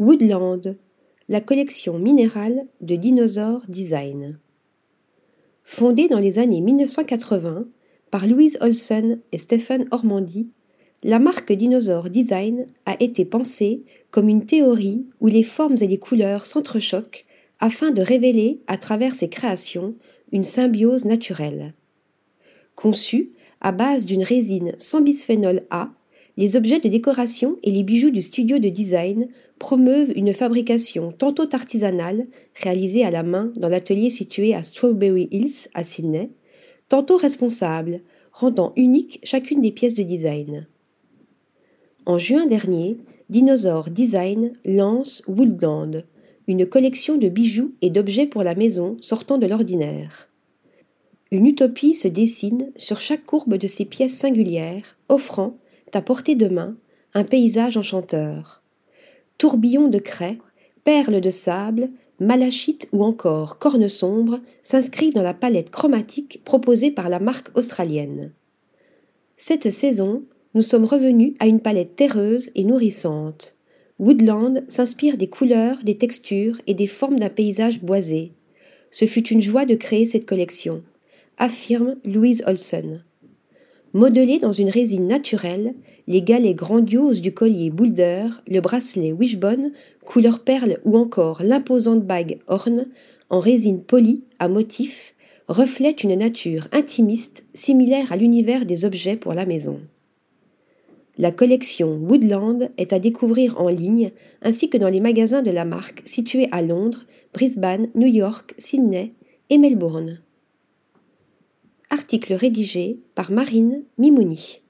Woodland, la collection minérale de Dinosaur Design. Fondée dans les années 1980 par Louise Olsen et Stephen Ormandy, la marque Dinosaur Design a été pensée comme une théorie où les formes et les couleurs s'entrechoquent afin de révéler à travers ses créations une symbiose naturelle. Conçue à base d'une résine sans bisphénol A, les objets de décoration et les bijoux du studio de design promeuvent une fabrication tantôt artisanale, réalisée à la main dans l'atelier situé à Strawberry Hills à Sydney, tantôt responsable, rendant unique chacune des pièces de design. En juin dernier, Dinosaur Design lance Woodland, une collection de bijoux et d'objets pour la maison sortant de l'ordinaire. Une utopie se dessine sur chaque courbe de ces pièces singulières, offrant, à portée de main, un paysage enchanteur. Tourbillons de craie, perles de sable, malachite ou encore cornes sombres s'inscrivent dans la palette chromatique proposée par la marque australienne. Cette saison, nous sommes revenus à une palette terreuse et nourrissante. Woodland s'inspire des couleurs, des textures et des formes d'un paysage boisé. Ce fut une joie de créer cette collection, affirme Louise Olsen. Modelés dans une résine naturelle, les galets grandioses du collier Boulder, le bracelet Wishbone, couleur perle ou encore l'imposante bague Horn, en résine polie à motif, reflètent une nature intimiste similaire à l'univers des objets pour la maison. La collection Woodland est à découvrir en ligne ainsi que dans les magasins de la marque situés à Londres, Brisbane, New York, Sydney et Melbourne. Article rédigé par Marine Mimouni.